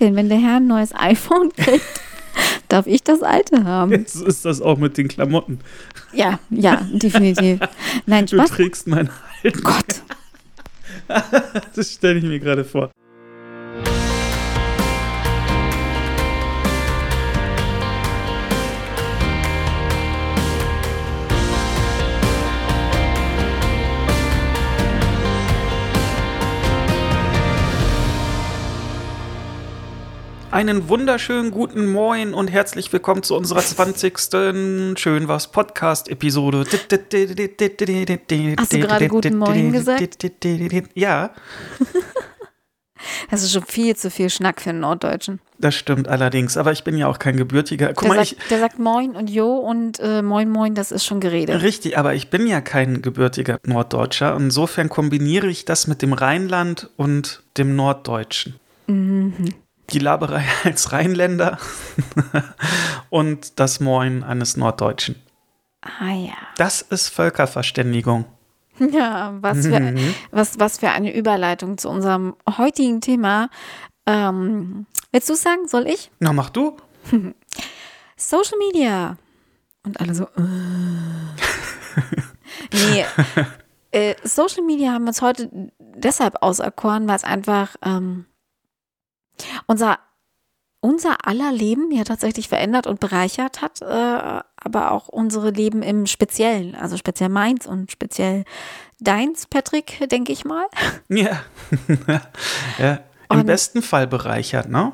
denn, wenn der Herr ein neues iPhone kriegt, darf ich das alte haben. Jetzt ist das auch mit den Klamotten. Ja, ja, definitiv. Nein, Du Spaß. trägst meinen alten. Gott. Das stelle ich mir gerade vor. Einen wunderschönen guten Moin und herzlich willkommen zu unserer 20. Schön was Podcast Episode. Hast du gerade guten Moin gesagt? Ja, Das ist schon viel zu viel Schnack für einen Norddeutschen. das stimmt allerdings. Aber ich bin ja auch kein gebürtiger. Guck Der, mal, sagt, ich, der sagt Moin und Jo und äh, Moin Moin, das ist schon Gerede. Richtig, aber ich bin ja kein gebürtiger Norddeutscher. Insofern kombiniere ich das mit dem Rheinland und dem Norddeutschen. Mhm. Die Laberei als Rheinländer und das Moin eines Norddeutschen. Ah ja. Das ist Völkerverständigung. Ja, was für, Mhm. was, was für eine Überleitung zu unserem heutigen Thema. Ähm, willst du es sagen? Soll ich? Na, mach du. Social Media. Und alle so. Äh. nee. Äh, Social Media haben wir uns heute deshalb auserkoren, weil es einfach ähm, unser, unser aller Leben ja tatsächlich verändert und bereichert hat, äh, aber auch unsere Leben im Speziellen, also speziell meins und speziell deins, Patrick, denke ich mal. Ja. ja. Im Und- besten Fall bereichert, ne?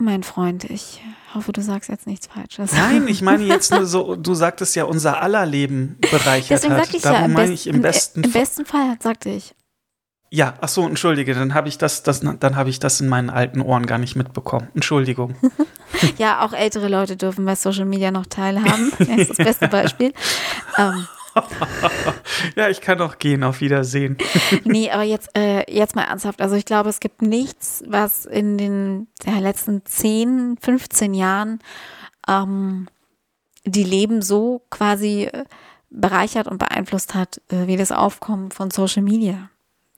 Mein Freund, ich hoffe, du sagst jetzt nichts Falsches. Nein, ich meine jetzt nur so, du sagtest ja, unser aller Leben bereichert Deswegen hat. sagte ich ja, Darum im, meine best, ich im besten im Fall. besten Fall, sagte ich. Ja, ach so, entschuldige, dann habe ich das, das, dann habe ich das in meinen alten Ohren gar nicht mitbekommen. Entschuldigung. Ja, auch ältere Leute dürfen bei Social Media noch teilhaben. Das ist das beste Beispiel. ähm, ja, ich kann auch gehen. Auf Wiedersehen. nee, aber jetzt, äh, jetzt mal ernsthaft. Also ich glaube, es gibt nichts, was in den ja, letzten 10, 15 Jahren ähm, die Leben so quasi äh, bereichert und beeinflusst hat, äh, wie das Aufkommen von Social Media.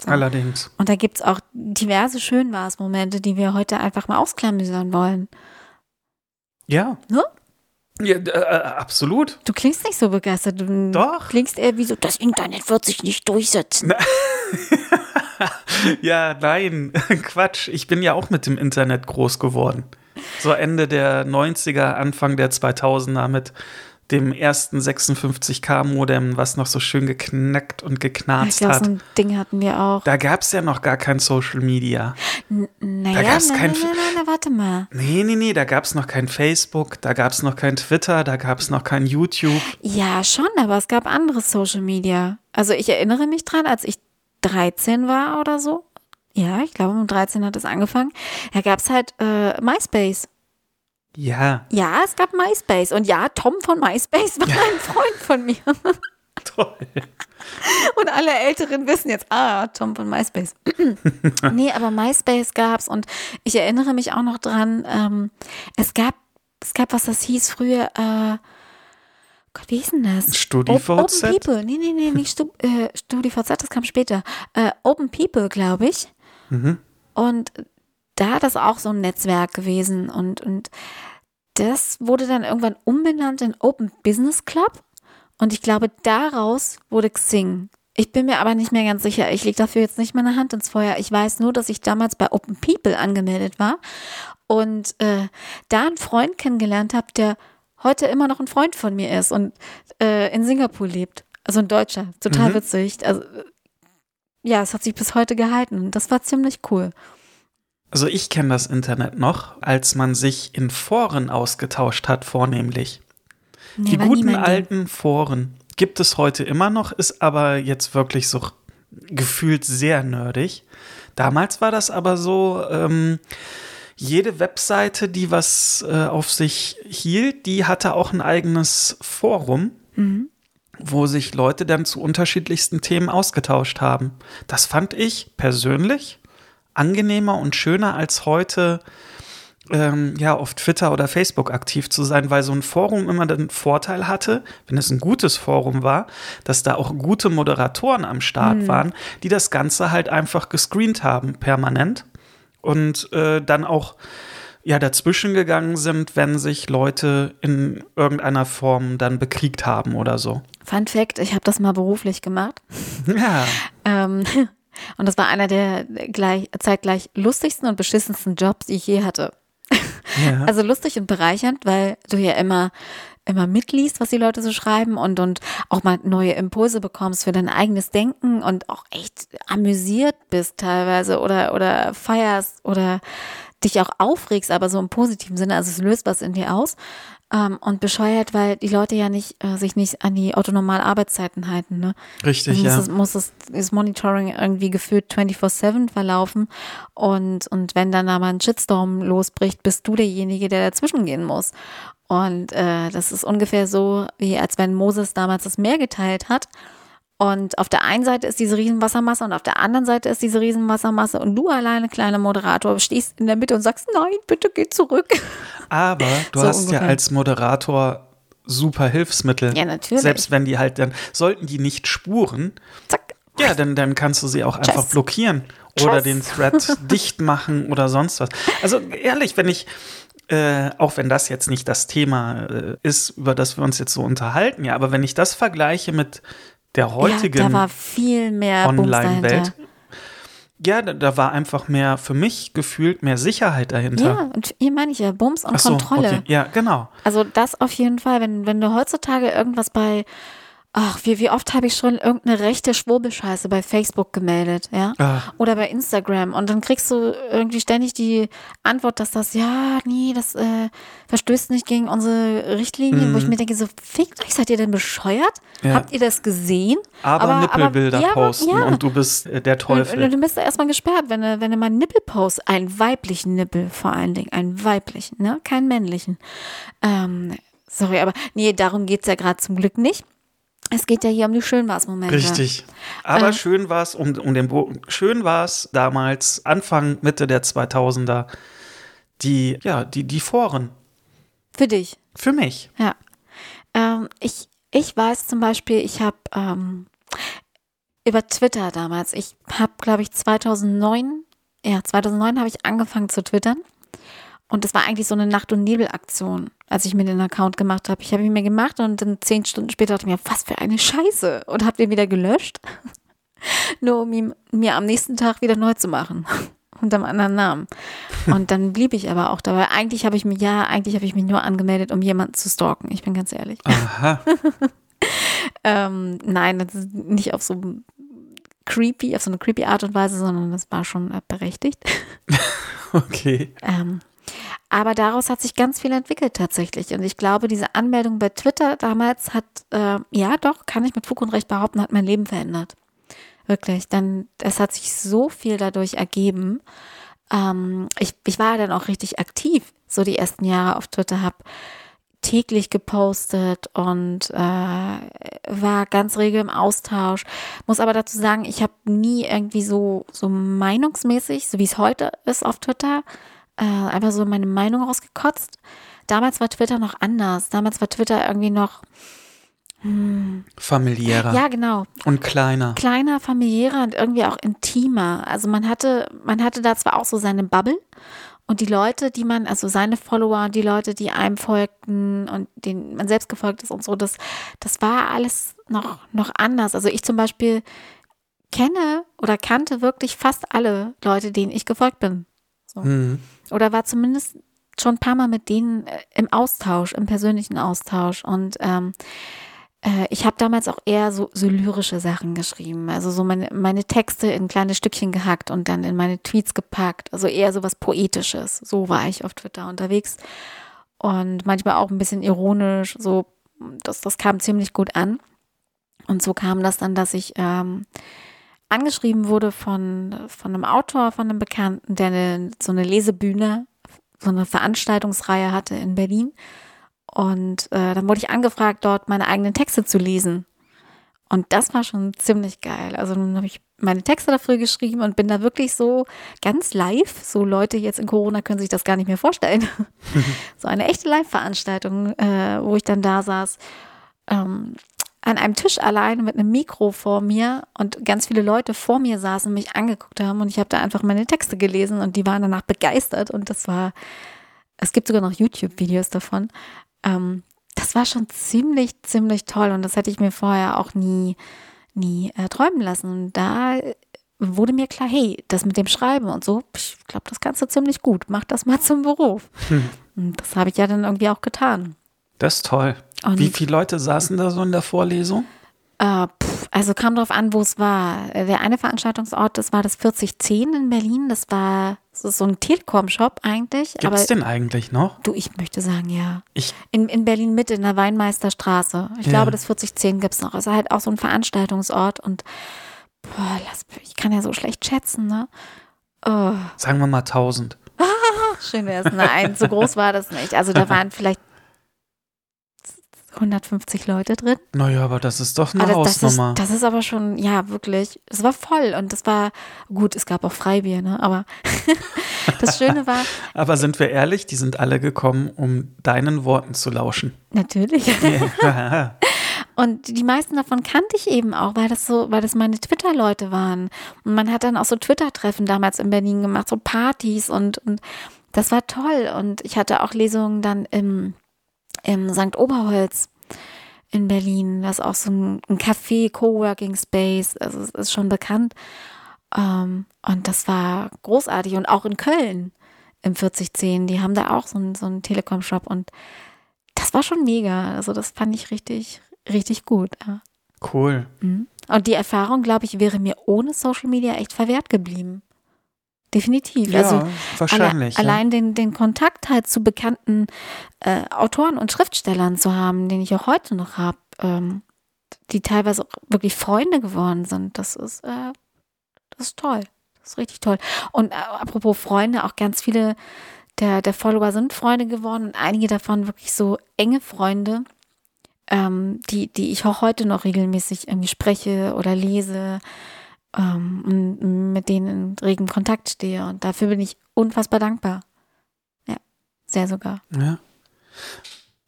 So. Allerdings. Und da gibt es auch diverse Schönwas-Momente, die wir heute einfach mal ausklamüsern wollen. Ja. Ne? Ja, äh, äh, absolut. Du klingst nicht so begeistert. Du Doch. klingst eher wie so, das Internet wird sich nicht durchsetzen. Ja, nein, Quatsch. Ich bin ja auch mit dem Internet groß geworden. So Ende der 90er, Anfang der 2000er mit dem ersten 56K-Modem, was noch so schön geknackt und geknarzt glaube, hat. so ein Ding hatten wir auch. Da gab es ja noch gar kein Social Media. N naja, gab's nein, kein nein, nein, nein, warte mal. Nee, nee, nee, da gab es noch kein Facebook, da gab es noch kein Twitter, da gab es noch kein YouTube. Ja, schon, aber es gab andere Social Media. Also ich erinnere mich dran, als ich 13 war oder so. Ja, ich glaube, um 13 hat es angefangen. Da gab es halt äh, MySpace. Ja, Ja, es gab MySpace. Und ja, Tom von MySpace war ein Freund von mir. toll. Und alle Älteren wissen jetzt, ah, Tom von MySpace. nee, aber MySpace gab's und ich erinnere mich auch noch dran, ähm, es gab, es gab, was das hieß früher, äh, Gott, wie hieß denn das? Open StudiVZ? People. Nee, nee, nee, nicht Stu äh, StudiVZ, das kam später. Äh, Open People, glaube ich. Mhm. Und da hat das auch so ein Netzwerk gewesen und, und das wurde dann irgendwann umbenannt in Open Business Club und ich glaube, daraus wurde Xing. Ich bin mir aber nicht mehr ganz sicher. Ich lege dafür jetzt nicht meine Hand ins Feuer. Ich weiß nur, dass ich damals bei Open People angemeldet war und äh, da einen Freund kennengelernt habe, der heute immer noch ein Freund von mir ist und äh, in Singapur lebt. Also ein Deutscher. Total Mhm. witzig. Also ja, es hat sich bis heute gehalten. Das war ziemlich cool. Also ich kenne das Internet noch, als man sich in Foren ausgetauscht hat, vornehmlich. Nee, Die guten alten Foren gibt es heute immer noch, ist aber jetzt wirklich so gefühlt sehr nerdig. Damals war das aber so, ähm, jede Webseite, die was äh, auf sich hielt, die hatte auch ein eigenes Forum, Mhm. wo sich Leute dann zu unterschiedlichsten Themen ausgetauscht haben. Das fand ich persönlich angenehmer und schöner als heute ähm, ja, auf Twitter oder Facebook aktiv zu sein, weil so ein Forum immer den Vorteil hatte, wenn es ein gutes Forum war, dass da auch gute Moderatoren am Start waren, die das Ganze halt einfach gescreent haben, permanent. und äh, dann auch ja dazwischen gegangen sind, wenn sich Leute in irgendeiner Form dann bekriegt haben oder so. Fun Fact, ich habe das mal beruflich gemacht. Ja. Ähm, und das war einer der gleich, zeitgleich lustigsten und beschissensten Jobs, die ich je hatte. ja. Also lustig und bereichernd, weil du ja immer immer mitliest, was die Leute so schreiben und, und auch mal neue Impulse bekommst für dein eigenes Denken und auch echt amüsiert bist teilweise oder, oder feierst oder dich auch aufregst, aber so im positiven Sinne, also es löst was in dir aus. Ähm, und bescheuert, weil die Leute ja nicht, äh, sich nicht an die autonomalen Arbeitszeiten halten. Ne? Richtig, Dann ja. muss, es, muss es, das Monitoring irgendwie gefühlt 24-7 verlaufen. Und, und wenn dann da mal ein Shitstorm losbricht, bist du derjenige, der dazwischen gehen muss. Und äh, das ist ungefähr so, wie als wenn Moses damals das Meer geteilt hat. Und auf der einen Seite ist diese Riesenwassermasse und auf der anderen Seite ist diese Riesenwassermasse und du alleine, kleiner Moderator, stehst in der Mitte und sagst, nein, bitte geh zurück. Aber du So hast ungefähr. ja als Moderator super Hilfsmittel. Ja, natürlich. Selbst wenn die halt dann, sollten die nicht spuren, Zack. ja, dann, dann kannst du sie auch einfach Tschüss. blockieren oder Tschüss. den Thread dicht machen oder sonst was. Also ehrlich, wenn ich, äh, auch wenn das jetzt nicht das Thema äh, ist, über das wir uns jetzt so unterhalten, ja, aber wenn ich das vergleiche mit der Ja, heutigen da war viel mehr Bums Online-Welt, ja, da, da war einfach mehr, für mich gefühlt mehr Sicherheit dahinter. Ja, und hier meine ich ja, Bums und so, Kontrolle. okay. Ja, genau. Also das auf jeden Fall, wenn, wenn du heutzutage irgendwas bei, ach, wie, wie oft habe ich schon irgendeine rechte Schwurbelscheiße bei Facebook gemeldet, ja? Ach. Oder bei Instagram und dann kriegst du irgendwie ständig die Antwort, dass das, ja, nee, das äh, verstößt nicht gegen unsere Richtlinien, wo ich mir denke, so, fickt euch, seid ihr denn bescheuert? Mhm. Ja. Habt ihr das gesehen? Aber, Nippelbilder ja, aber- posten ja. und du bist äh, der Teufel. und du bist da erstmal gesperrt, wenn du, wenn du mal einen Nippel post, einen weiblichen Nippel vor allen Dingen, einen weiblichen, ne? Keinen männlichen. Ähm, sorry, aber nee, darum geht's ja gerade zum Glück nicht. Es geht ja hier um die Schönwas-Momente. Richtig. Aber Äh. schön war es, um, um den Bogen, schön war es damals, Anfang, Mitte der 2000er, die, ja, die, die Foren. Für dich, Für mich. ja. Ähm, ich, ich weiß zum Beispiel, ich habe ähm, über Twitter damals, ich habe, glaube ich, 2009, ja, 2009 habe ich angefangen zu twittern. Und das war eigentlich so eine Nacht- und Nebel-Aktion, als ich mir den Account gemacht habe. Ich habe ihn mir gemacht und dann zehn Stunden später dachte ich mir, was für eine Scheiße. Und habe den wieder gelöscht. Nur um ihn mir am nächsten Tag wieder neu zu machen. Unter einem anderen Namen. Und dann blieb ich aber auch dabei. Eigentlich habe ich mich, ja, eigentlich habe ich mich nur angemeldet, um jemanden zu stalken. Ich bin ganz ehrlich. Aha. Ähm, nein, das ist nicht auf so creepy, auf so eine creepy Art und Weise, sondern das war schon äh, berechtigt. Okay. Ähm, aber daraus hat sich ganz viel entwickelt tatsächlich. Und ich glaube, diese Anmeldung bei Twitter damals hat, äh, ja doch, kann ich mit Fug und Recht behaupten, hat mein Leben verändert. Wirklich. Denn es hat sich so viel dadurch ergeben. Ähm, ich, ich war dann auch richtig aktiv, so die ersten Jahre auf Twitter, habe täglich gepostet und äh, war ganz regel im Austausch. Muss aber dazu sagen, ich habe nie irgendwie so, so meinungsmäßig, so wie es heute ist auf Twitter, äh, einfach so meine Meinung rausgekotzt. Damals war Twitter noch anders. Damals war Twitter irgendwie noch, Familiärer ja genau, und kleiner. kleiner, familiärer und irgendwie auch intimer. Also man hatte, man hatte da zwar auch so seine Bubble und die Leute, die man, also seine Follower, die Leute, die einem folgten und denen man selbst gefolgt ist und so, das, das war alles noch, noch anders. Also ich zum Beispiel kenne oder kannte wirklich fast alle Leute, denen ich gefolgt bin. So. Mhm. Oder war zumindest schon ein paar Mal mit denen äh, im Austausch, im persönlichen Austausch. Und ähm, äh, ich habe damals auch eher so, so lyrische Sachen geschrieben. Also so meine, meine Texte in kleine Stückchen gehackt und dann in meine Tweets gepackt. Also eher so was Poetisches. So war ich auf Twitter unterwegs. Und manchmal auch ein bisschen ironisch. So, das, das kam ziemlich gut an. Und so kam das dann, dass ich ähm, angeschrieben wurde von, von einem Autor, von einem Bekannten, der eine, so eine Lesebühne, so eine Veranstaltungsreihe hatte in Berlin. Und äh, dann wurde ich angefragt, dort meine eigenen Texte zu lesen. Und das war schon ziemlich geil. Also dann habe ich meine Texte dafür geschrieben und bin da wirklich so ganz live. So Leute jetzt in Corona können sich das gar nicht mehr vorstellen. so eine echte Live-Veranstaltung, äh, wo ich dann da saß. Ähm, an einem Tisch alleine mit einem Mikro vor mir und ganz viele Leute vor mir saßen und mich angeguckt haben und ich habe da einfach meine Texte gelesen und die waren danach begeistert und das war, es gibt sogar noch YouTube-Videos davon. Ähm, das war schon ziemlich, ziemlich toll und das hätte ich mir vorher auch nie, nie äh, träumen lassen. Und da wurde mir klar, hey, das mit dem Schreiben und so, ich glaube, das kannst du ziemlich gut. Mach das mal zum Beruf. Hm. Und das habe ich ja dann irgendwie auch getan. Das ist toll. Und Wie viele Leute saßen da so in der Vorlesung? Äh, pff, also kam drauf an, wo es war. Der eine Veranstaltungsort, das war das 4010 in Berlin. Das war das so ein Telekom-Shop eigentlich. Gibt es denn eigentlich noch? Du, ich möchte sagen, ja. Ich in, in Berlin Mitte, in der Weinmeisterstraße. Ich ja. glaube, das 4010 gibt es noch. Also halt auch so ein Veranstaltungsort und boah, lass, ich kann ja so schlecht schätzen, ne? Oh. Sagen wir mal 1000. Schön wäre es. Nein, so groß war das nicht. Also da waren vielleicht 150 Leute drin. Naja, aber das ist doch eine aber das, Hausnummer. Das ist, das ist aber schon, ja, wirklich, es war voll und das war, gut, es gab auch Freibier, ne, aber das Schöne war. aber sind wir ehrlich, die sind alle gekommen, um deinen Worten zu lauschen. Natürlich. und die meisten davon kannte ich eben auch, weil das so, weil das meine Twitter-Leute waren. Und man hat dann auch so Twitter-Treffen damals in Berlin gemacht, so Partys und, und das war toll. Und ich hatte auch Lesungen dann im im St. Oberholz in Berlin. Das ist auch so ein, ein Café, Coworking Space. Also es ist schon bekannt. Ähm, und das war großartig. Und auch in Köln im 4010, die haben da auch so einen, so einen Telekom-Shop. Und das war schon mega. Also das fand ich richtig, richtig gut. Ja. Cool. Mhm. Und die Erfahrung, glaube ich, wäre mir ohne Social Media echt verwehrt geblieben. Definitiv. Ja, also wahrscheinlich. Alle, ja. Allein den, den Kontakt halt zu bekannten äh, Autoren und Schriftstellern zu haben, den ich auch heute noch habe, ähm, die teilweise auch wirklich Freunde geworden sind, das ist, äh, das ist toll. Das ist richtig toll. Und äh, apropos Freunde, auch ganz viele der, der Follower sind Freunde geworden und einige davon wirklich so enge Freunde, ähm, die, die ich auch heute noch regelmäßig irgendwie spreche oder lese ähm, und mit denen in regem Kontakt stehe. Und dafür bin ich unfassbar dankbar. Ja, sehr sogar. Ja.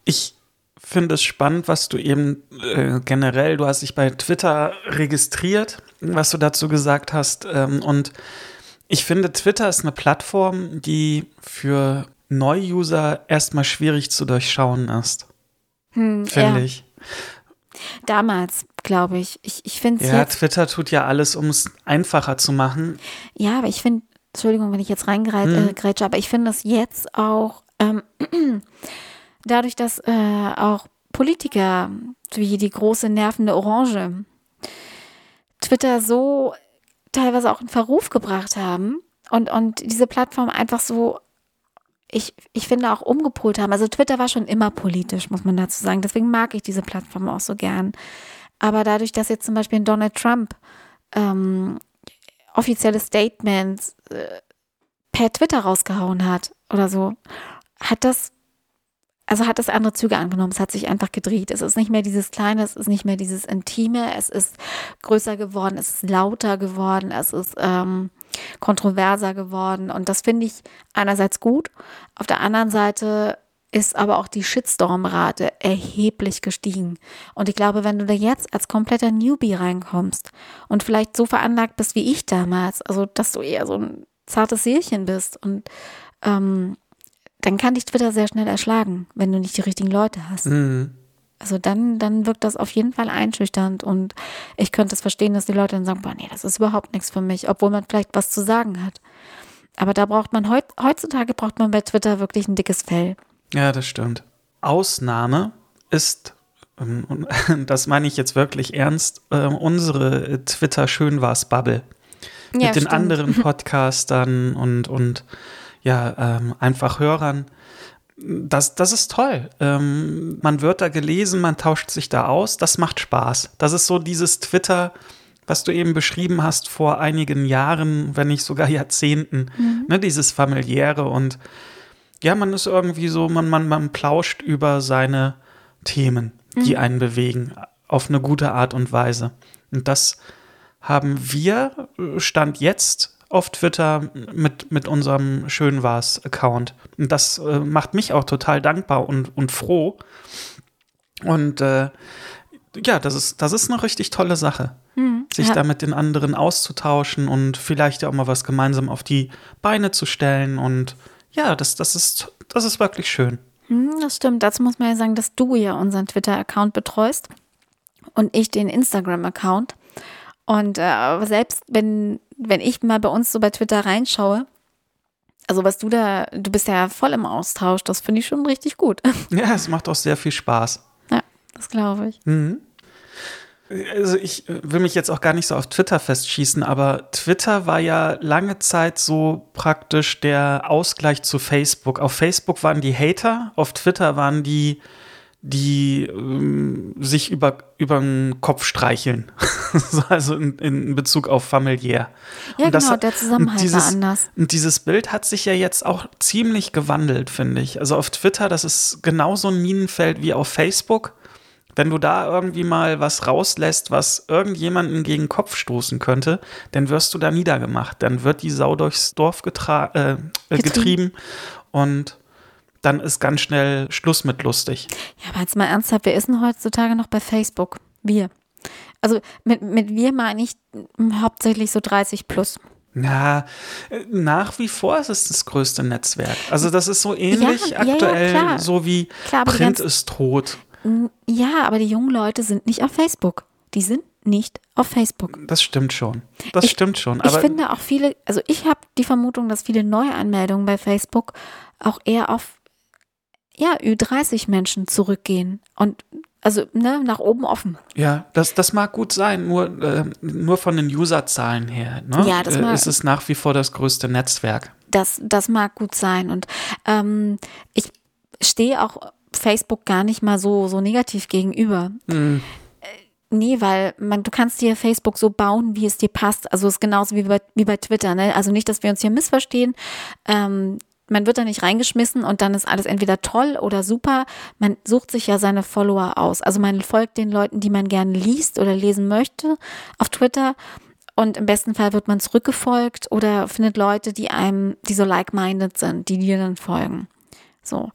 Ich finde es spannend, was du eben äh, generell, du hast dich bei Twitter registriert, was du dazu gesagt hast. Ähm, und ich finde, Twitter ist eine Plattform, die für Neu-User erstmal schwierig zu durchschauen ist. Hm, finde ja. ich. Damals, glaube ich. Ich, ich finde Ja, jetzt, Twitter tut ja alles, um es einfacher zu machen. Ja, aber ich finde, Entschuldigung, wenn ich jetzt reingrätsche, mhm. äh, aber ich finde das jetzt auch, ähm, dadurch, dass äh, auch Politiker wie die große nervende Orange Twitter so teilweise auch in Verruf gebracht haben und, und diese Plattform einfach so ich, ich finde auch umgepolt haben. Also Twitter war schon immer politisch, muss man dazu sagen. Deswegen mag ich diese Plattform auch so gern. Aber dadurch, dass jetzt zum Beispiel Donald Trump ähm, offizielle Statements äh, per Twitter rausgehauen hat oder so, hat das, also hat das andere Züge angenommen. Es hat sich einfach gedreht. Es ist nicht mehr dieses Kleine, es ist nicht mehr dieses Intime, es ist größer geworden, es ist lauter geworden, es ist ähm, kontroverser geworden. Und das finde ich einerseits gut. Auf der anderen Seite ist aber auch die Shitstorm-Rate erheblich gestiegen. Und ich glaube, wenn du da jetzt als kompletter Newbie reinkommst und vielleicht so veranlagt bist wie ich damals, also dass du eher so ein zartes Seelchen bist und ähm, dann kann dich Twitter sehr schnell erschlagen, wenn du nicht die richtigen Leute hast. Mhm. Also dann, dann wirkt das auf jeden Fall einschüchternd und ich könnte es verstehen, dass die Leute dann sagen, boah, nee, das ist überhaupt nichts für mich, obwohl man vielleicht was zu sagen hat. Aber da braucht man heut, heutzutage braucht man bei Twitter wirklich ein dickes Fell. Ja, das stimmt. Ausnahme ist, ähm, und das meine ich jetzt wirklich ernst, ähm, unsere Twitter-Schönwars-Bubble. Ja, mit den stimmt. anderen Podcastern und, und ja, ähm, einfach Hörern das, das ist toll. Ähm, man wird da gelesen, man tauscht sich da aus, das macht Spaß. Das ist so dieses Twitter, was du eben beschrieben hast vor einigen Jahren, wenn nicht sogar Jahrzehnten, mhm. ne, dieses familiäre und ja, man ist irgendwie so, man, man, man plauscht über seine Themen, die mhm. einen bewegen, auf eine gute Art und Weise. Und das haben wir, äh, Stand jetzt, auf Twitter mit, mit unserem Schönwas-Account. Und das äh, macht mich auch total dankbar und, und froh. Und äh, ja, das ist, das ist eine richtig tolle Sache. sich ja. da mit den anderen auszutauschen und vielleicht auch mal was gemeinsam auf die Beine zu stellen. Und ja, das, das, ist, das ist wirklich schön. Hm, Das stimmt. Dazu muss man ja sagen, dass du ja unseren Twitter-Account betreust und ich den Instagram-Account. Und äh, selbst wenn, wenn ich mal bei uns so bei Twitter reinschaue, also was du da, du bist ja voll im Austausch, das finde ich schon richtig gut. Ja, es macht auch sehr viel Spaß. ja, das glaube ich. Also ich äh, will mich jetzt auch gar nicht so auf Twitter festschießen, aber Twitter war ja lange Zeit so praktisch der Ausgleich zu Facebook. Auf Facebook waren die Hater, auf Twitter waren die, die ähm, sich über, über den Kopf streicheln. So, also in, in Bezug auf familiär. Ja, Und das- genau, der Zusammenhalt dieses, war anders. Und dieses Bild hat sich ja jetzt auch ziemlich gewandelt, finde ich. Also auf Twitter, das ist genauso ein Minenfeld wie auf Facebook. Wenn du da irgendwie mal was rauslässt, was irgendjemanden gegen den Kopf stoßen könnte, dann wirst du da niedergemacht. Dann wird die Sau durchs Dorf äh, äh, Getrieben. getrieben und dann ist ganz schnell Schluss mit lustig. Ja, aber jetzt mal ernsthaft, wer ist denn heutzutage noch bei Facebook? Wir. Also mit, mit wir meine ich hauptsächlich so 30 plus. Na, nach wie vor ist es das größte Netzwerk. Also das ist so ähnlich ja, ja, aktuell, klar. so wie Klar, Print ist tot. Ja, aber die jungen Leute sind nicht auf Facebook. Die sind nicht auf Facebook. Das stimmt schon. Das Ich- stimmt schon. ich finde auch viele, also ich habe die Vermutung, dass viele Neuanmeldungen bei Facebook auch eher auf ja, Ü30 Menschen zurückgehen. Und also ne, nach oben offen. ja, das, das mag gut sein, nur, äh, nur von den Userzahlen her. Ne? Ja, das äh, mag- ist es nach wie vor das größte Netzwerk. Das, das mag gut sein. Und ähm, ich stehe auch Facebook gar nicht mal so, so negativ gegenüber. Äh, Nee, weil man, du kannst dir Facebook so bauen, wie es dir passt. Also es ist genauso wie bei, wie bei Twitter. Ne? Also nicht, dass wir uns hier missverstehen. Ähm, man wird da nicht reingeschmissen und dann ist alles entweder toll oder super. Man sucht sich ja seine Follower aus. Also man folgt den Leuten, die man gerne liest oder lesen möchte auf Twitter. Und im besten Fall wird man zurückgefolgt oder findet Leute, die einem, die so like-minded sind, die dir dann folgen. So.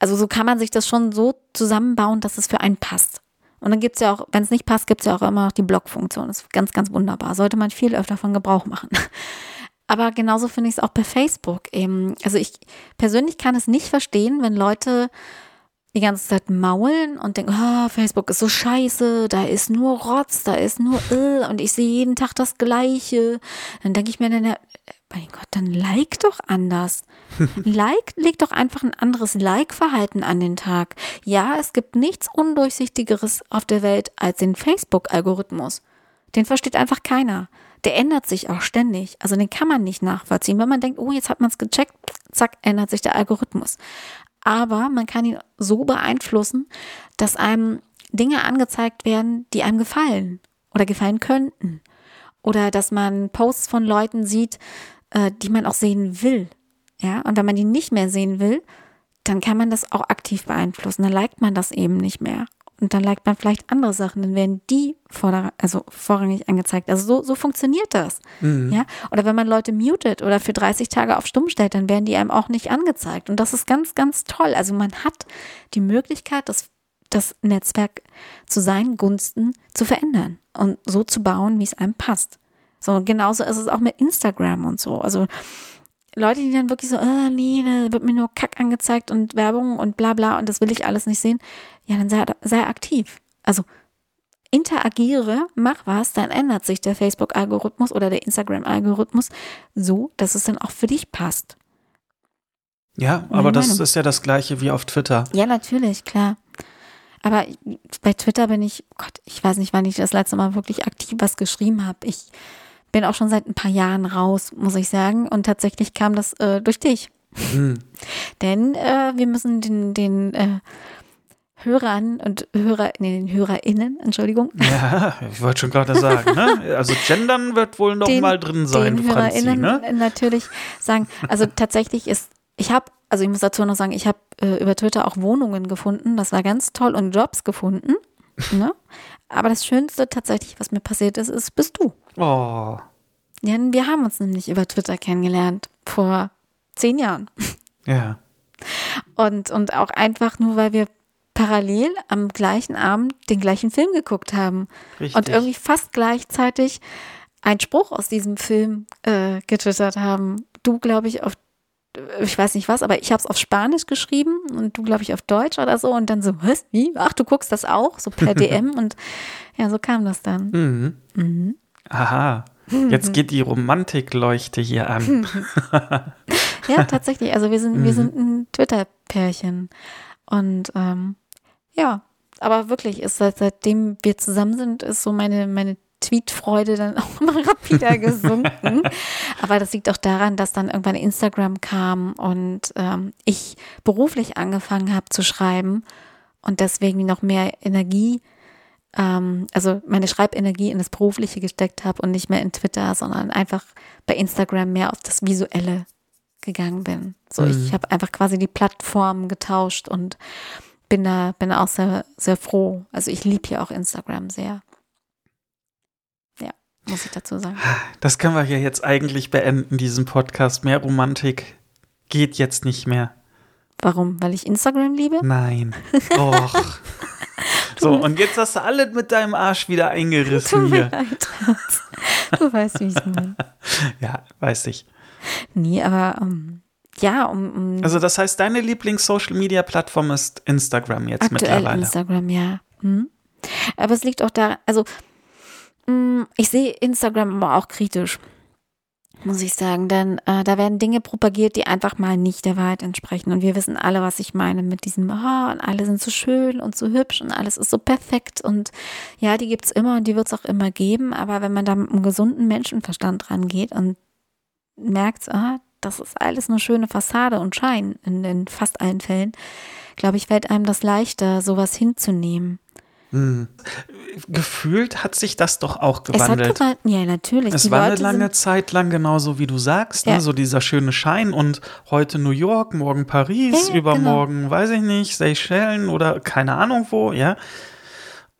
Also so kann man sich das schon so zusammenbauen, dass es für einen passt. Und dann gibt's ja auch, wenn es nicht passt, gibt's ja auch immer noch die Blog-Funktion. Das ist ganz, ganz wunderbar. Sollte man viel öfter von Gebrauch machen. Aber genauso finde ich es auch bei Facebook eben. Also ich persönlich kann es nicht verstehen, wenn Leute die ganze Zeit maulen und denken, ah, Facebook ist so scheiße, da ist nur Rotz, da ist nur äh, und ich sehe jeden Tag das Gleiche. Dann denke ich mir dann, ja, mein Gott, dann like doch anders. like, leg doch einfach ein anderes Like-Verhalten an den Tag. Ja, es gibt nichts Undurchsichtigeres auf der Welt als den Facebook-Algorithmus. Den versteht einfach keiner. Der ändert sich auch ständig. Also den kann man nicht nachvollziehen. Wenn man denkt, oh, jetzt hat man es gecheckt, zack, ändert sich der Algorithmus. Aber man kann ihn so beeinflussen, dass einem Dinge angezeigt werden, die einem gefallen oder gefallen könnten. Oder dass man Posts von Leuten sieht, äh, die man auch sehen will. Ja, und wenn man die nicht mehr sehen will, dann kann man das auch aktiv beeinflussen. Dann liked man das eben nicht mehr. Und dann liked man vielleicht andere Sachen, dann werden die vorder also vorrangig angezeigt. Also so, so funktioniert das. Ja? Oder wenn man Leute mutet oder für 30 Tage auf stumm stellt, dann werden die einem auch nicht angezeigt. Und das ist ganz, ganz toll. Also man hat die Möglichkeit, das, das Netzwerk zu seinen Gunsten zu verändern und so zu bauen, wie es einem passt. So, genauso ist es auch mit Instagram und so. Also Leute, die dann wirklich so, äh, nee, da wird mir nur Kack angezeigt und Werbung und bla bla und das will ich alles nicht sehen. Ja, dann sei, sei aktiv. Also interagiere, mach was, dann ändert sich der Facebook-Algorithmus oder der Instagram-Algorithmus so, dass es dann auch für dich passt. Ja, Meine aber das Meinung. ist ja das gleiche wie auf Twitter. Ja, natürlich, klar. Aber bei Twitter bin ich, Gott, ich weiß nicht, wann ich das letzte Mal wirklich aktiv was geschrieben habe. Ich bin auch schon seit ein paar Jahren raus, muss ich sagen. Und tatsächlich kam das äh, durch dich. Denn äh, wir müssen den, den äh, Hörern und Hörer, nee, den HörerInnen, Entschuldigung, Ja, ich wollte schon gerade sagen, ne? Also gendern wird wohl noch den, mal drin sein, den Franzi, HörerInnen ne? natürlich sagen. Also tatsächlich ist, ich habe, also ich muss dazu noch sagen, ich habe äh, über Twitter auch Wohnungen gefunden, das war ganz toll und Jobs gefunden. ne? Aber das Schönste tatsächlich, was mir passiert ist, ist, bist du. Oh, Denn wir haben uns nämlich über Twitter kennengelernt vor zehn Jahren. ja. Und, und auch einfach nur, weil wir parallel am gleichen Abend den gleichen Film geguckt haben. Richtig. Und irgendwie fast gleichzeitig einen Spruch aus diesem Film äh, getwittert haben. Du, glaube ich, auf, ich weiß nicht was, aber ich habe es auf Spanisch geschrieben und du, glaube ich, auf Deutsch oder so. Und dann so, was? Wie? Ach, du guckst das auch? So per DM. und ja, so kam das dann. Mhm. Mhm. Aha. Jetzt geht die Romantikleuchte hier an. Ja, tatsächlich. Also wir sind, wir Mhm. sind ein Twitter-Pärchen. Und ähm, ja, aber wirklich, ist seit, seitdem wir zusammen sind, ist so meine, meine Tweet-Freude dann auch immer rapider gesunken. aber das liegt auch daran, dass dann irgendwann Instagram kam und ähm, ich beruflich angefangen habe zu schreiben und deswegen noch mehr Energie, ähm, also meine Schreibenergie in das Berufliche gesteckt habe und nicht mehr in Twitter, sondern einfach bei Instagram mehr auf das Visuelle gegangen bin. So, Mhm. ich habe einfach quasi die Plattform getauscht und bin da, bin auch sehr, sehr froh. Also ich liebe ja auch Instagram sehr. Ja, muss ich dazu sagen. Das können wir hier jetzt eigentlich beenden, diesen Podcast. Mehr Romantik geht jetzt nicht mehr. Warum? Weil ich Instagram liebe? Nein. Och. So, und jetzt hast du alle mit deinem Arsch wieder eingerissen Tut hier. Du weißt, wie ich es meine. Ja, weiß ich. Nee, aber ähm, ja, um, um Also, das heißt, deine Lieblings-Social-Media-Plattform ist Instagram jetzt aktuell mittlerweile. Instagram, ja. Hm? Aber es liegt auch da, also mh, ich sehe Instagram aber auch kritisch, muss ich sagen, denn äh, da werden Dinge propagiert, die einfach mal nicht der Wahrheit entsprechen. Und wir wissen alle, was ich meine mit diesem, oh, und alle sind so schön und so hübsch und alles ist so perfekt. Und ja, die gibt's immer und die wird's auch immer geben. Aber wenn man da mit einem gesunden Menschenverstand rangeht und merkt, ah, das ist alles eine schöne Fassade und Schein in, in fast allen Fällen, glaube ich, fällt einem das leichter, sowas hinzunehmen. Hm. Gefühlt hat sich das doch auch Es hat gewandelt. gewandelt, ja, natürlich. Es Die war eine Leute lange sind, Zeit lang genauso wie du sagst, Ja. ne? so dieser schöne Schein und heute New York, morgen Paris, Ja, ja, übermorgen, weiß ich nicht, Seychellen oder keine Ahnung wo, ja.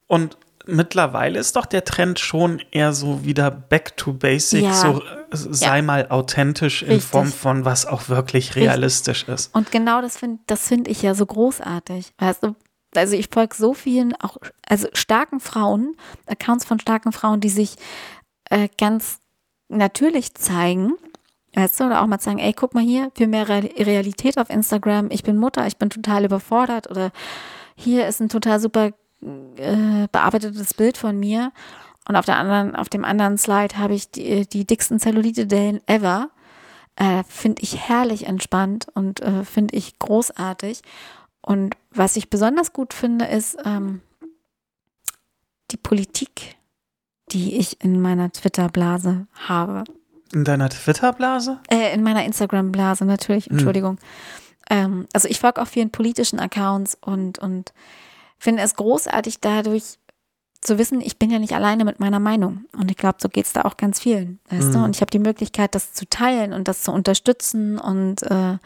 Und mittlerweile ist doch der Trend schon eher so wieder back to basic, Ja. so äh, sei Ja. mal authentisch in Richtig. Form von was auch wirklich realistisch ist. Und genau das finde das find ich ja so großartig. Weißt du, also ich folge so vielen, auch, also starken Frauen, Accounts von starken Frauen, die sich äh, ganz natürlich zeigen. Weißt du, oder auch mal sagen, ey, guck mal hier, für mehr Real- Realität auf Instagram, ich bin Mutter, ich bin total überfordert oder hier ist ein total super äh, bearbeitetes Bild von mir. Und auf der anderen, auf dem anderen Slide habe ich die, die dicksten Zellulite-Dellen ever. Äh, finde ich herrlich entspannt und äh, finde ich großartig. Und was ich besonders gut finde, ist ähm, die Politik, die ich in meiner Twitter-Blase habe. In deiner Twitter-Blase? Äh, in meiner Instagram-Blase natürlich, Hm. Entschuldigung. Ähm, also ich folge auch vielen politischen Accounts und, und finde es großartig dadurch zu wissen, ich bin ja nicht alleine mit meiner Meinung. Und ich glaube, so geht es da auch ganz vielen. Weißt du? Mhm. Und ich habe die Möglichkeit, das zu teilen und das zu unterstützen und äh,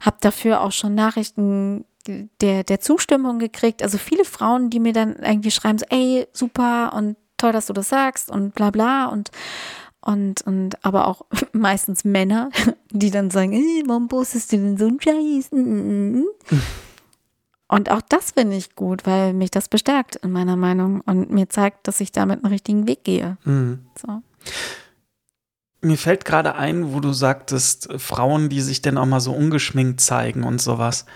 habe dafür auch schon Nachrichten der, der Zustimmung gekriegt. Also viele Frauen, die mir dann irgendwie schreiben, so, ey, super und toll, dass du das sagst und bla bla und und, und aber auch meistens Männer, die dann sagen, ey, warum postest du denn so einen Scheiß? Mm, mm, mm. Und auch das finde ich gut, weil mich das bestärkt in meiner Meinung und mir zeigt, dass ich damit einen richtigen Weg gehe. Mhm. So. Mir fällt gerade ein, wo du sagtest, Frauen, die sich dann auch mal so ungeschminkt zeigen und sowas.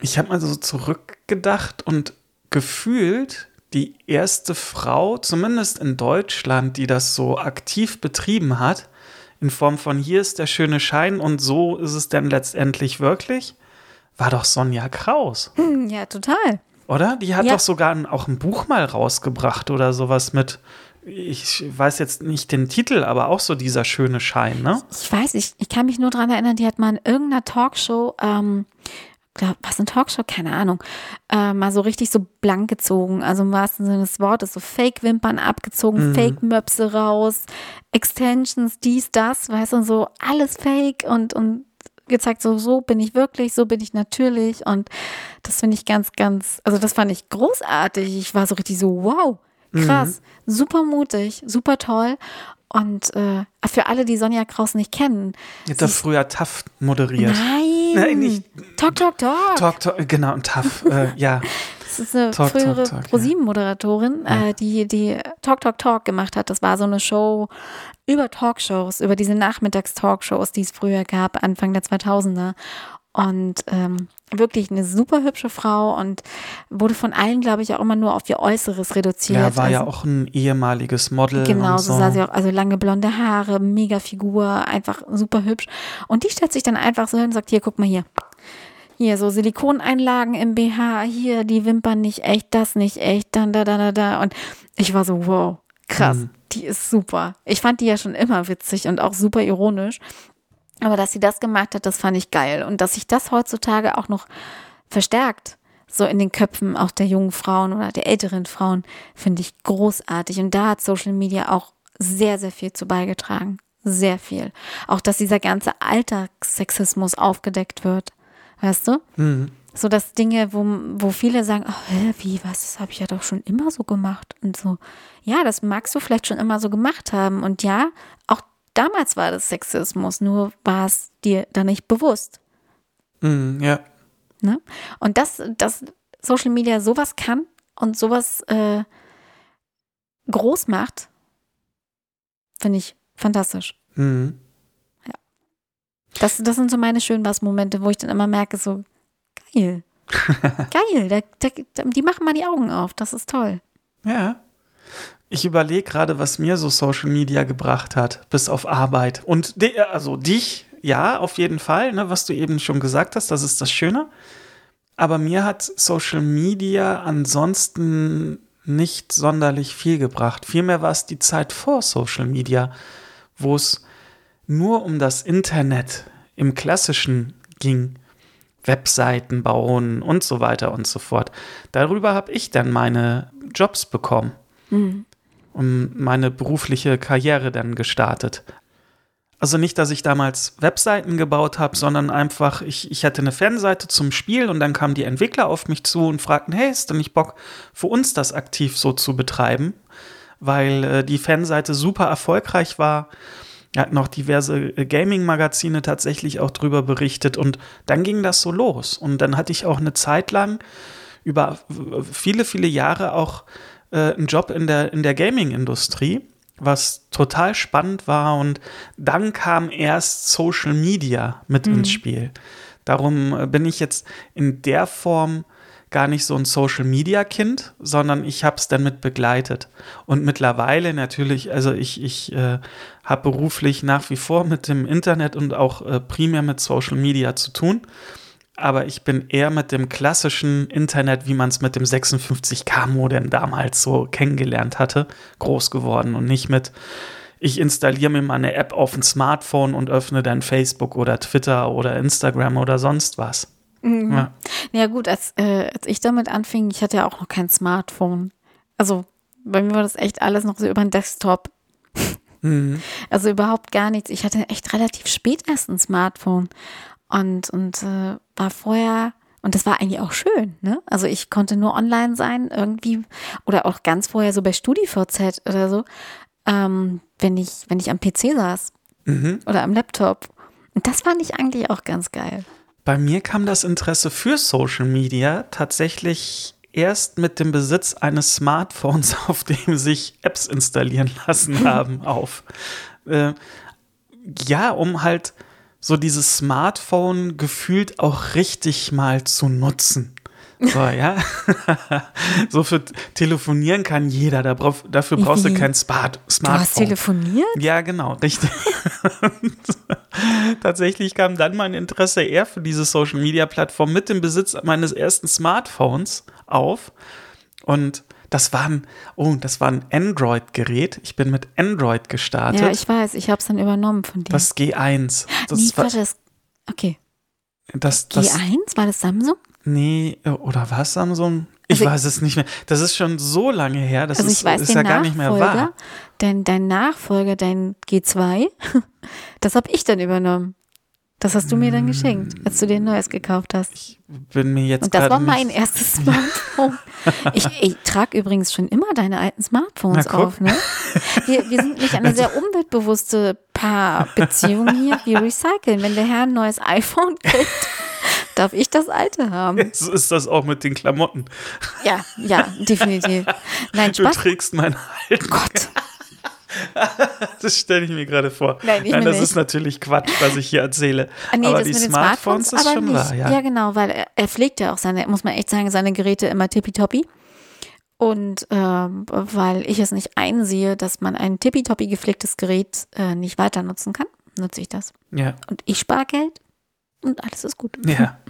Ich habe mal so zurückgedacht und gefühlt die erste Frau, zumindest in Deutschland, die das so aktiv betrieben hat, in Form von hier ist der schöne Schein und so ist es dann letztendlich wirklich, war doch Sonja Kraus, Hm, Ja, total. oder? Die hat Ja. doch sogar ein, auch ein Buch mal rausgebracht oder sowas mit, ich weiß jetzt nicht den Titel, aber auch so dieser schöne Schein, ne? Ich weiß, ich, ich kann mich nur daran erinnern, die hat mal in irgendeiner Talkshow, ähm, glaub, was eine Talkshow, keine Ahnung, äh, mal so richtig so blank gezogen, also im wahrsten Sinne des Wortes, so Fake-Wimpern abgezogen, Mhm. Fake-Möpse raus, Extensions, dies, das, weißt du, so alles Fake und, und gezeigt, so, so bin ich wirklich, so bin ich natürlich und das finde ich ganz, ganz, also das fand ich großartig. Ich war so richtig so, wow, krass, super mutig, super toll und äh, für alle, die Sonja Kraus nicht kennen, Jetzt hat früher Taft moderiert. Nein, Nein, nicht- Talk, Talk, Talk. Talk, Talk, genau, und tough, äh, ja. Das ist eine Talk, frühere Talk, ja. ProSieben-Moderatorin, äh, die, die Talk, Talk, Talk gemacht hat. Das war so eine Show über Talkshows, über diese Nachmittags-Talkshows, die es früher gab, Anfang der 2000er. Und ähm, wirklich eine super hübsche Frau und wurde von allen, glaube ich, auch immer nur auf ihr Äußeres reduziert. Ja, war ja Also- auch ein ehemaliges Model. Genau, und so so. sah sie auch, also lange blonde Haare, mega Figur, einfach super hübsch. Und die stellt sich dann einfach so hin und sagt, hier, guck mal hier. Hier, so Silikoneinlagen im BH, hier, die Wimpern nicht echt, das nicht echt, dann da, da, da, da. Und ich war so, wow, krass, Mhm. die ist super. Ich fand die ja schon immer witzig und auch super ironisch. Aber dass sie das gemacht hat, das fand ich geil. Und dass sich das heutzutage auch noch verstärkt, so in den Köpfen auch der jungen Frauen oder der älteren Frauen, finde ich großartig. Und da hat Social Media auch sehr, sehr viel zu beigetragen. Sehr viel. Auch, dass dieser ganze Alltagssexismus aufgedeckt wird. Weißt du? Mhm. So dass Dinge, wo, wo viele sagen, oh, hä, wie, was, das habe ich ja doch schon immer so gemacht. Und so, ja, das magst du vielleicht schon immer so gemacht haben. Und ja, auch damals war das Sexismus, nur war es dir da nicht bewusst. Mhm, ja. Ne? Und dass, dass Social Media sowas kann und sowas äh, groß macht, finde ich fantastisch. Mhm. Das, das sind so meine schönen was-Momente, wo ich dann immer merke, so geil. geil, da, da, die machen mal die Augen auf, das ist toll. Ja. Ich überlege gerade, was mir so Social Media gebracht hat, bis auf Arbeit. Und also dich, ja, auf jeden Fall, ne, was du eben schon gesagt hast, das ist das Schöne. Aber mir hat Social Media ansonsten nicht sonderlich viel gebracht. Vielmehr war es die Zeit vor Social Media, wo es nur um das Internet im klassischen ging. Webseiten bauen und so weiter und so fort. Darüber habe ich dann meine Jobs bekommen und meine berufliche Karriere dann gestartet. Also nicht, dass ich damals Webseiten gebaut habe, sondern einfach, ich, ich hatte eine Fanseite zum Spiel und dann kamen die Entwickler auf mich zu und fragten, hey, ist denn nicht Bock, für uns das aktiv so zu betreiben? Weil äh, die Fanseite super erfolgreich war. Er hat noch diverse äh, Gaming-Magazine tatsächlich auch drüber berichtet und dann ging das so los. Und dann hatte ich auch eine Zeit lang über viele, viele Jahre auch äh, einen Job in der, in der Gaming-Industrie, was total spannend war. Und dann kam erst Social Media mit ins Spiel. Darum äh, bin ich jetzt in der Form gar nicht so ein Social Media Kind, sondern ich habe es dann mit begleitet. Und mittlerweile natürlich, also ich, ich äh, habe beruflich nach wie vor mit dem Internet und auch äh, primär mit Social Media zu tun. Aber ich bin eher mit dem klassischen Internet, wie man es mit dem 56K-Modem damals so kennengelernt hatte, groß geworden und nicht mit, ich installiere mir mal eine App auf ein Smartphone und öffne dann Facebook oder Twitter oder Instagram oder sonst was. Ja. Ja gut, als, äh, als ich damit anfing, ich hatte ja auch noch kein Smartphone. Also bei mir war das echt alles noch so über den Desktop. Mhm. Also überhaupt gar nichts. Ich hatte echt relativ spät erst ein Smartphone und, und äh, war vorher, und das war eigentlich auch schön, ne? Also ich konnte nur online sein, irgendwie, oder auch ganz vorher so bei StudiVZ oder so, ähm, wenn ich, wenn ich am PC saß Mhm. oder am Laptop. Und das fand ich eigentlich auch ganz geil. Bei mir kam das Interesse für Social Media tatsächlich erst mit dem Besitz eines Smartphones, auf dem sich Apps installieren lassen haben, auf. Äh, ja, um halt so dieses Smartphone gefühlt auch richtig mal zu nutzen. So, ja. so für Telefonieren kann jeder. Da brauch, dafür Wie, brauchst du wie? kein Smart Du hast Smartphone. telefoniert? Ja, genau, richtig. Tatsächlich kam dann mein Interesse eher für diese Social Media Plattform mit dem Besitz meines ersten Smartphones auf. Und das war ein, oh, das war ein Android-Gerät. Ich bin mit Android gestartet. Ja, ich weiß, ich habe es dann übernommen von dir. das G1. Das nee, war, war das. Okay. das, das, G1? War das Samsung? nee, oder was Samsung? Ich Also- weiß es nicht mehr. Das ist schon so lange her. Das also ist, ich weiß ist ja gar nicht mehr wahr. dein, dein Nachfolger, dein G2, das habe ich dann übernommen. Das hast du mir dann geschenkt, als du dir ein neues gekauft hast. Ich bin mir jetzt Und das war mein erstes Smartphone. Ich, ich trage übrigens schon immer deine alten Smartphones auf. Ne? Wir, wir sind nicht eine sehr umweltbewusste Paarbeziehung hier. Wir recyceln. Wenn der Herr ein neues iPhone kriegt, darf ich das alte haben. So ist das auch mit den Klamotten. Ja, ja, definitiv. Nein, Du Spaß. trägst meinen alten. Gott. Das stelle ich mir gerade vor. Nein, Nein das nicht. ist natürlich Quatsch, was ich hier erzähle. Ah, nee, aber die Smartphones, Smartphones, ist schon nicht. wahr, ja. Ja, genau, weil er, er pflegt ja auch seine, muss man echt sagen, seine Geräte immer tippitoppi. Und ähm, weil ich es nicht einsehe, dass man ein tippitoppi gepflegtes Gerät äh, nicht weiter nutzen kann, nutze ich das. Ja, Und ich spare Geld und alles ist gut. ja.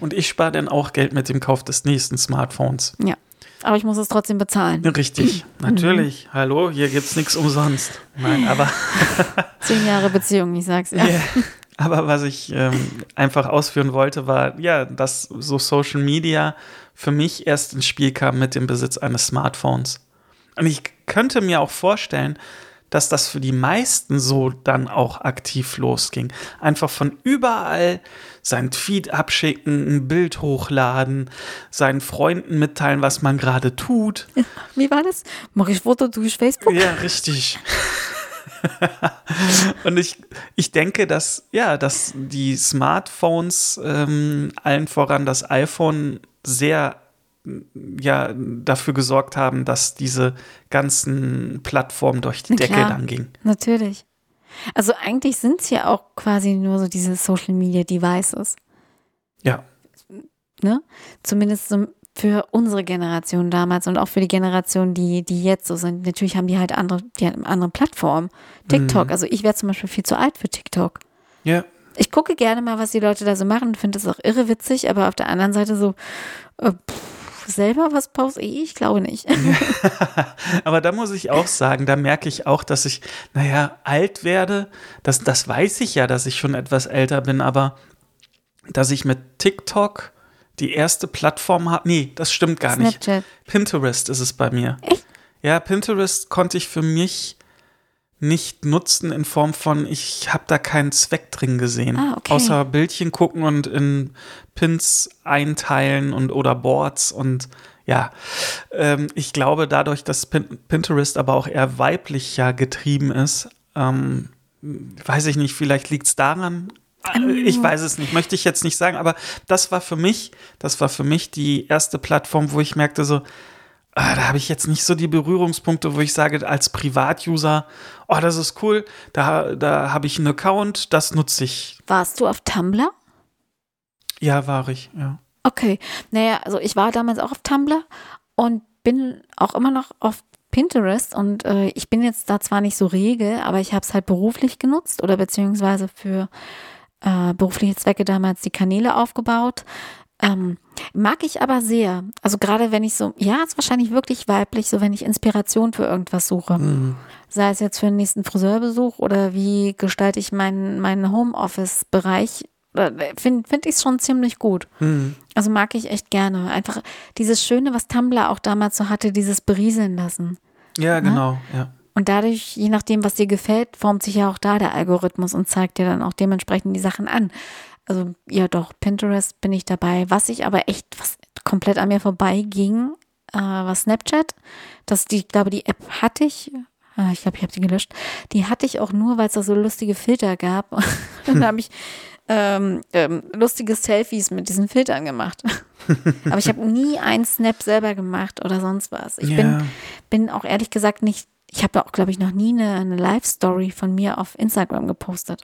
Und ich spare dann auch Geld mit dem Kauf des nächsten Smartphones. Ja. Aber ich muss es trotzdem bezahlen. Richtig, natürlich. Hallo, hier gibt's nichts umsonst. Nein, aber Zehn Jahre Beziehung, ich sag's ja. Ja. Aber was ich ähm, einfach ausführen wollte, war, ja, dass so Social Media für mich erst ins Spiel kam mit dem Besitz eines Smartphones. Und ich könnte mir auch vorstellen, dass das für die meisten so dann auch aktiv losging. Einfach von überall sein Tweet abschicken, ein Bild hochladen, seinen Freunden mitteilen, was man gerade tut. Wie war das? Mach ich Foto durch Facebook? Ja, richtig. Und ich, ich denke, dass, ja, dass die Smartphones, ähm, allen voran das iPhone, sehr ja, dafür gesorgt haben, dass diese ganzen Plattformen durch die Na Decke klar. dann gingen. Natürlich. Also eigentlich sind es ja auch quasi nur so diese Social Media Devices. Ja, ne? Zumindest so für unsere Generation damals und auch für die Generation, die, die jetzt so sind. Natürlich haben die halt andere, die haben andere Plattformen. TikTok, also ich wäre zum Beispiel viel zu alt für TikTok. ja, Ich gucke gerne mal, was die Leute da so machen, finde es auch irre witzig, aber auf der anderen Seite so, äh, pff, selber was poste ich? Ich glaube nicht. Aber da muss ich auch sagen, da merke ich auch, dass ich, naja, alt werde. Das, das weiß ich ja, dass ich schon etwas älter bin, aber dass ich mit TikTok die erste Plattform habe. Nee, das stimmt gar nicht. Snapchat. Pinterest ist es bei mir. Echt? Ja, Pinterest konnte ich für mich nicht nutzen in Form von, ich habe da keinen Zweck drin gesehen. Ah, okay. Außer Bildchen gucken und in Pins einteilen und oder Boards und ja, ähm, ich glaube dadurch, dass Pin Pinterest aber auch eher weiblich ja getrieben ist, ähm, weiß ich nicht, vielleicht liegt es daran. Äh, Ich weiß es nicht, möchte ich jetzt nicht sagen, aber das war für mich, das war für mich die erste Plattform, wo ich merkte so, da habe ich jetzt nicht so die Berührungspunkte, wo ich sage, als Privatuser, oh, das ist cool, da, da habe ich einen Account, das nutze ich. Warst du auf Tumblr? Ja, war ich, ja. Okay. Naja, also ich war damals auch auf Tumblr und bin auch immer noch auf Pinterest und äh, ich bin jetzt da zwar nicht so rege, aber ich habe es halt beruflich genutzt oder beziehungsweise für äh, berufliche Zwecke damals die Kanäle aufgebaut. Ähm, mag ich aber sehr. Also gerade wenn ich so, ja, ist wahrscheinlich wirklich weiblich, so wenn ich Inspiration für irgendwas suche. Sei es jetzt für den nächsten Friseurbesuch oder wie gestalte ich meinen, meinen Homeoffice-Bereich. Finde find ich es schon ziemlich gut. Hm. Also mag ich echt gerne. Einfach dieses Schöne, was Tumblr auch damals so hatte, dieses Berieseln lassen. Ja, genau, ja. Und dadurch, je nachdem, was dir gefällt, formt sich ja auch da der Algorithmus und zeigt dir dann auch dementsprechend die Sachen an. Also ja doch, Pinterest bin ich dabei. Was ich aber echt, was komplett an mir vorbeiging, äh, war Snapchat. Das, die, ich glaube, die App hatte ich. äh, Ich glaube, ich habe die gelöscht. Die hatte ich auch nur, weil es da so lustige Filter gab. Dann habe ich ähm, ähm, lustige Selfies mit diesen Filtern gemacht. Aber ich habe nie einen Snap selber gemacht oder sonst was. Ich Ja. bin, bin auch ehrlich gesagt nicht, ich habe auch, glaube ich, noch nie eine, eine Live-Story von mir auf Instagram gepostet.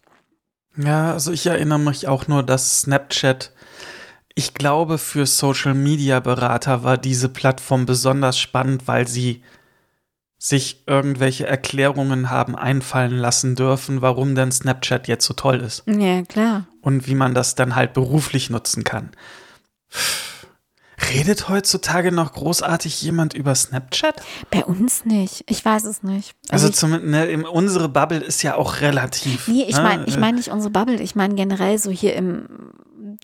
Ja, also ich erinnere mich auch nur, dass Snapchat, ich glaube, für Social Media Berater war diese Plattform besonders spannend, weil sie sich irgendwelche Erklärungen haben einfallen lassen dürfen, warum denn Snapchat jetzt so toll ist Ja, klar. und wie man das dann halt beruflich nutzen kann. Redet heutzutage noch großartig jemand über Snapchat? Bei uns nicht. Ich weiß es nicht. Also ich, zumindest, ne, unsere Bubble ist ja auch relativ. nee, ich ne, meine ich äh, mein nicht unsere Bubble. Ich meine generell so hier im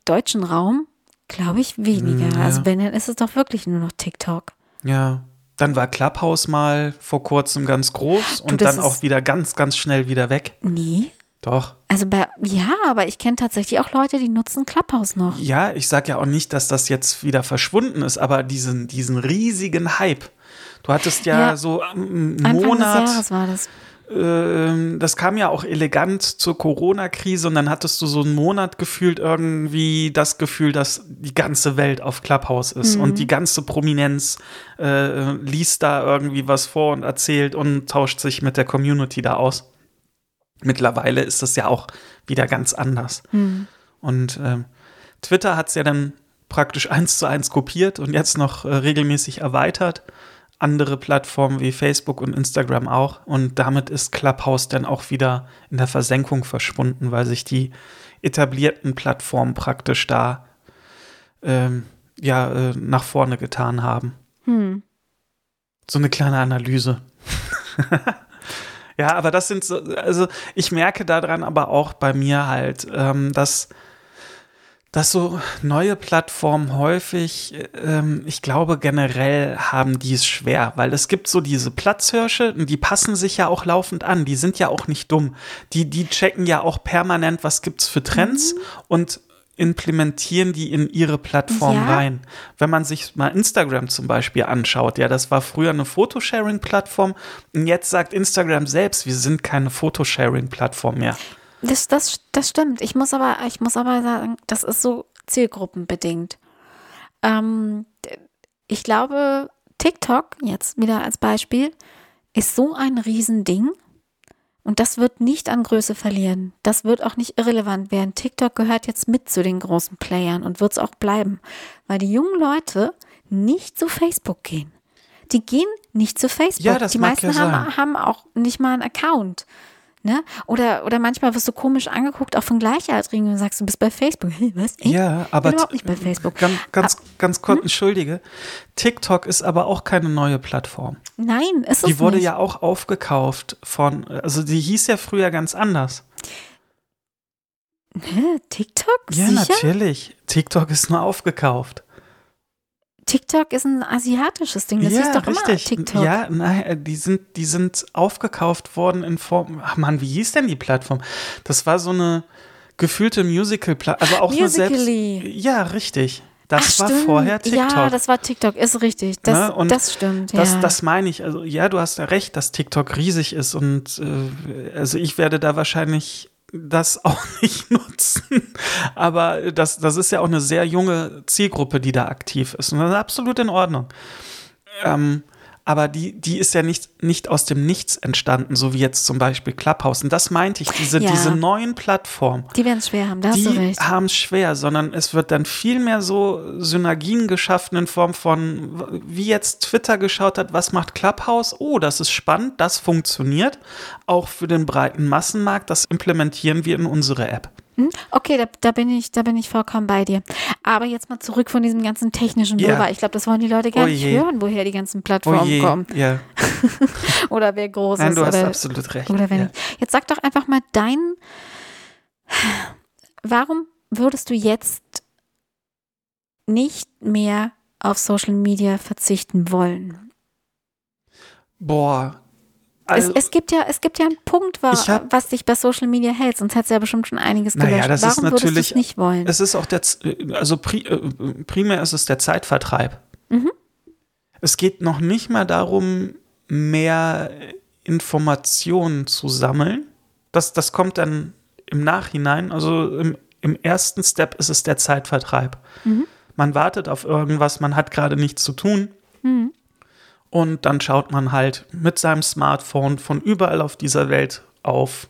deutschen Raum, glaube ich, weniger. Mm, ja. Also wenn, dann ist es doch wirklich nur noch TikTok. Ja. Dann war Clubhouse mal vor kurzem ganz groß und das dann auch wieder ganz, ganz schnell wieder weg. Nee. Doch. Also bei, ja, aber ich kenne tatsächlich auch Leute, die nutzen Clubhouse noch. Ja, ich sag ja auch nicht, dass das jetzt wieder verschwunden ist, aber diesen, diesen riesigen Hype. Du hattest ja, Ja. so einen Anfang Monat, des Jahres war das. ähm, das kam ja auch elegant zur Corona-Krise und dann hattest du so einen Monat gefühlt irgendwie das Gefühl, dass die ganze Welt auf Clubhouse ist Mhm. und die ganze Prominenz äh, liest da irgendwie was vor und erzählt und tauscht sich mit der Community da aus. Mittlerweile ist das ja auch wieder ganz anders. Hm. Und ähm, Twitter hat es ja dann praktisch eins zu eins kopiert und jetzt noch äh, regelmäßig erweitert. Andere Plattformen wie Facebook und Instagram auch. Und damit ist Clubhouse dann auch wieder in der Versenkung verschwunden, weil sich die etablierten Plattformen praktisch da ähm, ja, äh, nach vorne getan haben. Hm. So eine kleine Analyse. ja, aber das sind so, also ich merke daran aber auch bei mir halt, ähm, dass, dass so neue Plattformen häufig, ähm, ich glaube generell haben die es schwer, weil es gibt so diese Platzhirsche, und die passen sich ja auch laufend an, die sind ja auch nicht dumm. Die, die checken ja auch permanent, was gibt's für Trends und implementieren die in ihre Plattform Ja. rein. Wenn man sich mal Instagram zum Beispiel anschaut, ja, das war früher eine Photosharing-Plattform und jetzt sagt Instagram selbst, wir sind keine Photosharing-Plattform mehr. Das, das, das stimmt. Ich muss aber, ich muss aber sagen, das ist so zielgruppenbedingt. Ähm, ich glaube, TikTok, jetzt wieder als Beispiel, ist so ein Riesending und das wird nicht an Größe verlieren. Das wird auch nicht irrelevant werden. TikTok gehört jetzt mit zu den großen Playern und wird es auch bleiben, weil die jungen Leute nicht zu Facebook gehen. Die gehen nicht zu Facebook. Ja, das die meisten ja haben, haben auch nicht mal einen Account. Ne? Oder, oder manchmal wirst du komisch angeguckt, auch von Gleichaltrigen und sagst, du bist bei Facebook. Hey, was? Ich? Ja, aber bin überhaupt nicht bei Facebook. Ganz, ganz, ganz Hm? kurz, entschuldige. TikTok ist aber auch keine neue Plattform. Nein, ist es Die wurde nicht. ja auch aufgekauft von, also die hieß ja früher ganz anders. Hä? TikTok? Ja, Sicher? natürlich. TikTok ist nur aufgekauft. TikTok ist ein asiatisches Ding. Das ja, hieß doch richtig. immer TikTok. Ja, nein, äh, die sind, die sind aufgekauft worden in Form. Ach Mann, wie hieß denn die Plattform? Das war so eine gefühlte Musical-Plattform. Also auch nur selbst. Ja, richtig. Das Ach, war stimmt. vorher TikTok. Ja, das war TikTok, ist richtig. Das, Ne? Und das stimmt. Das, ja. das meine ich. Also, ja, du hast ja recht, dass TikTok riesig ist und äh, also ich werde da wahrscheinlich das auch nicht nutzen. Aber das, das ist ja auch eine sehr junge Zielgruppe, die da aktiv ist. Und das ist absolut in Ordnung. Ähm, aber die, die ist ja nicht, nicht aus dem Nichts entstanden, so wie jetzt zum Beispiel Clubhouse. Und das meinte ich, diese, Ja. diese neuen Plattformen die werden es schwer haben, da hast du die recht. haben es schwer, sondern es wird dann viel mehr so Synergien geschaffen in Form von, wie jetzt Twitter geschaut hat, was macht Clubhouse? Oh, das ist spannend, das funktioniert. Auch für den breiten Massenmarkt, das implementieren wir in unsere App. Hm? Okay, da, da, bin ich, da bin ich vollkommen bei dir. Aber jetzt mal zurück von diesem ganzen technischen. Wirrwarr. Ich glaube, das wollen die Leute gar Oh nicht hören, woher die ganzen Oh Plattformen je, kommen. ja. Oder wer groß Nein, ist. du hast oder, absolut recht. oder wer ja. Jetzt sag doch einfach mal dein. Warum würdest du jetzt nicht mehr auf Social Media verzichten wollen? Boah. Also, es, es, gibt ja, es gibt ja einen Punkt, wa hab- was dich bei Social Media hält, sonst hättest du ja bestimmt schon einiges Naja, gelöscht. das ist Warum würdest du es natürlich- nicht wollen? es ist auch der, also äh, primär ist es der Zeitvertreib. Mhm. Es geht noch nicht mal darum, mehr Informationen zu sammeln. Das, das kommt dann im Nachhinein. Also im, im ersten Step ist es der Zeitvertreib. Mhm. Man wartet auf irgendwas, man hat gerade nichts zu tun. Mhm. Und dann schaut man halt mit seinem Smartphone von überall auf dieser Welt auf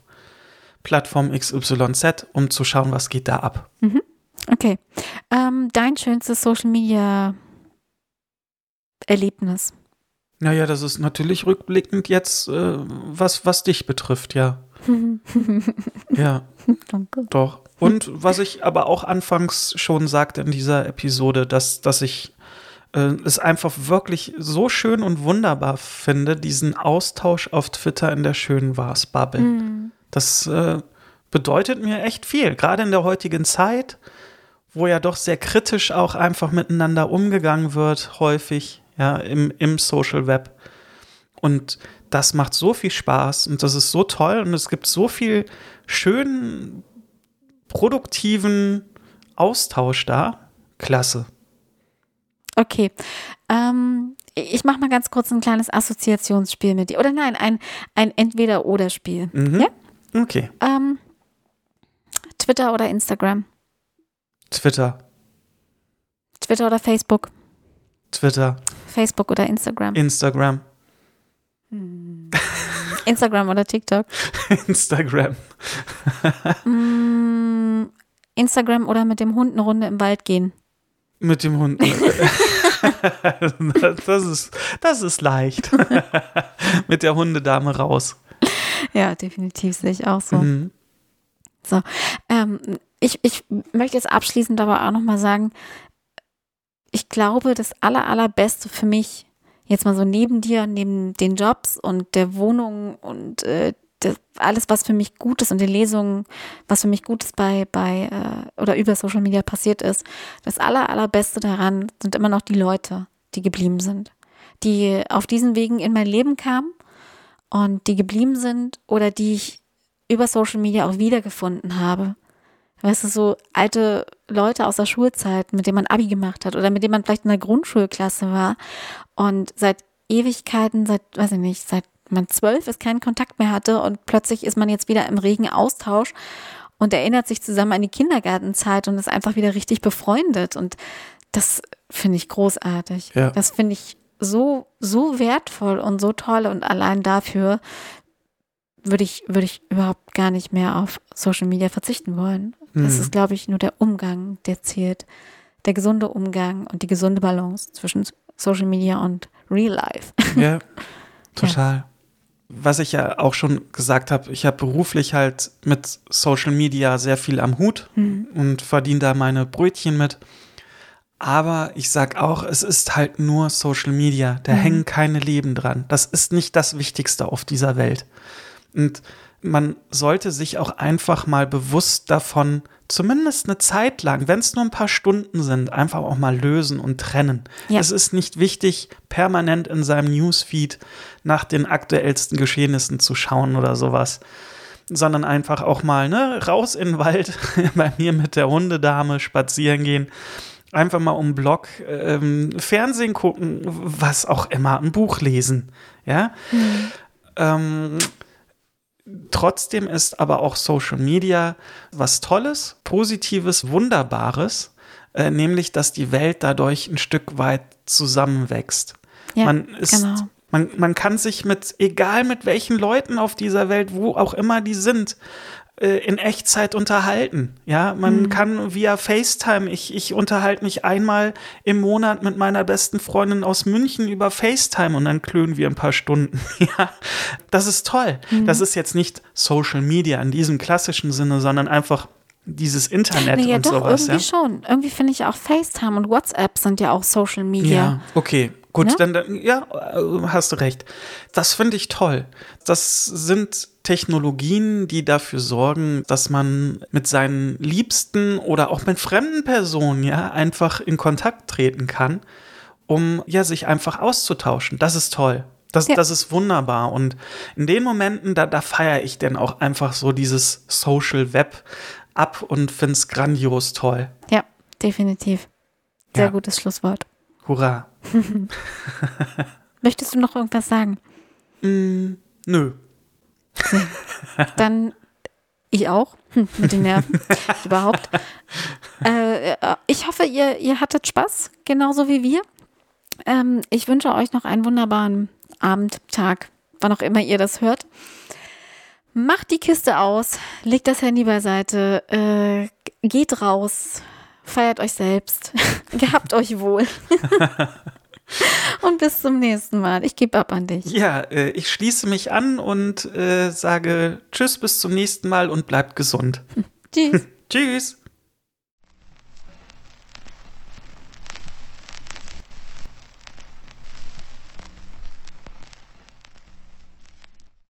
Plattform XYZ, um zu schauen, was geht da ab. Okay. Ähm, dein schönstes Social Media Erlebnis. Naja, das ist natürlich rückblickend jetzt, äh, was, was dich betrifft, ja. ja, Danke. doch. Und was ich aber auch anfangs schon sagte in dieser Episode, dass, dass ich äh, es einfach wirklich so schön und wunderbar finde, diesen Austausch auf Twitter in der schönen Wars-Bubble. Mhm. Das äh, bedeutet mir echt viel, gerade in der heutigen Zeit, wo ja doch sehr kritisch auch einfach miteinander umgegangen wird, häufig, ja, im, im Social Web. Und das macht so viel Spaß und das ist so toll und es gibt so viel schönen, produktiven Austausch da. Klasse. Okay. Ähm, ich mache mal ganz kurz ein kleines Assoziationsspiel mit dir. Oder nein, ein, ein Entweder-Oder-Spiel. Mhm. Ja? Okay. Ähm, Twitter oder Instagram? Twitter. Twitter oder Facebook? Twitter. Facebook oder Instagram? Instagram. Instagram oder TikTok? Instagram. Mm, Instagram oder mit dem Hund eine Runde im Wald gehen? Mit dem Hund. das, ist, das ist leicht. Mit der Hundedame raus. Ja, definitiv sehe ich auch so. Mhm. Ähm, ich, ich möchte jetzt abschließend aber auch nochmal sagen, ich glaube, das aller, allerbeste für mich, jetzt mal so neben dir, neben den Jobs und der Wohnung und äh, das, alles, was für mich gut ist und den Lesungen, was für mich gut ist bei, bei äh, oder über Social Media passiert ist, das aller, allerbeste daran sind immer noch die Leute, die geblieben sind, die auf diesen Wegen in mein Leben kamen und die geblieben sind oder die ich über Social Media auch wiedergefunden habe. Weißt du, so alte Leute aus der Schulzeit, mit denen man Abi gemacht hat oder mit denen man vielleicht in der Grundschulklasse war und seit Ewigkeiten, seit, weiß ich nicht, seit man zwölf ist, keinen Kontakt mehr hatte und plötzlich ist man jetzt wieder im regen Austausch und erinnert sich zusammen an die Kindergartenzeit und ist einfach wieder richtig befreundet und das finde ich großartig. Ja. Das finde ich so, so wertvoll und so toll und allein dafür würde ich, würde ich überhaupt gar nicht mehr auf Social Media verzichten wollen. Das Mhm. ist, glaube ich, nur der Umgang, der zählt. Der gesunde Umgang und die gesunde Balance zwischen Social Media und Real Life. Ja, total. Was ich ja auch schon gesagt habe, ich habe beruflich halt mit Social Media sehr viel am Hut Mhm. und verdiene da meine Brötchen mit. Aber ich sag auch, es ist halt nur Social Media. Da Mhm. hängen keine Leben dran. Das ist nicht das Wichtigste auf dieser Welt. Und man sollte sich auch einfach mal bewusst davon, zumindest eine Zeit lang, wenn es nur ein paar Stunden sind, einfach auch mal lösen und trennen. Ja. Es ist nicht wichtig, permanent in seinem Newsfeed nach den aktuellsten Geschehnissen zu schauen oder sowas. Sondern einfach auch mal ne, raus in den Wald, bei mir mit der Hundedame spazieren gehen, einfach mal um Block ähm, Fernsehen gucken, was auch immer, ein Buch lesen. Ja. Ähm, trotzdem ist aber auch Social Media was Tolles, Positives, Wunderbares, äh, nämlich dass die Welt dadurch ein Stück weit zusammenwächst. Ja, man ist, genau. man, man kann sich mit, egal mit welchen Leuten auf dieser Welt, wo auch immer die sind, in Echtzeit unterhalten. Ja, man Mhm. kann via FaceTime, ich, ich unterhalte mich einmal im Monat mit meiner besten Freundin aus München über FaceTime und dann klönen wir ein paar Stunden. Ja, das ist toll. Mhm. Das ist jetzt nicht Social Media in diesem klassischen Sinne, sondern einfach dieses Internet Naja, und doch, sowas. irgendwie Ja? schon. Irgendwie finde ich auch FaceTime und WhatsApp sind ja auch Social Media. Ja, okay. Gut, Ne? dann, dann, ja, äh, hast du recht. Das finde ich toll. Das sind Technologien, die dafür sorgen, dass man mit seinen Liebsten oder auch mit fremden Personen ja einfach in Kontakt treten kann, um ja sich einfach auszutauschen. Das ist toll. Das, Ja. das ist wunderbar. Und in den Momenten, da, da feiere ich dann auch einfach so dieses Social Web ab und finde es grandios toll. Ja, definitiv. Sehr Ja. gutes Schlusswort. Hurra. Möchtest du noch irgendwas sagen? Mm, nö. Dann ich auch, hm, mit den Nerven überhaupt. Äh, äh, ich hoffe, ihr, ihr hattet Spaß, genauso wie wir. Ähm, ich wünsche euch noch einen wunderbaren Abend, Tag, wann auch immer ihr das hört. Macht die Kiste aus, legt das Handy beiseite, äh, geht raus, feiert euch selbst, gehabt euch wohl. Und bis zum nächsten Mal. Ich gebe ab an dich. Ja, äh, ich schließe mich an und äh, sage Tschüss, bis zum nächsten Mal und bleibt gesund. Tschüss. Tschüss.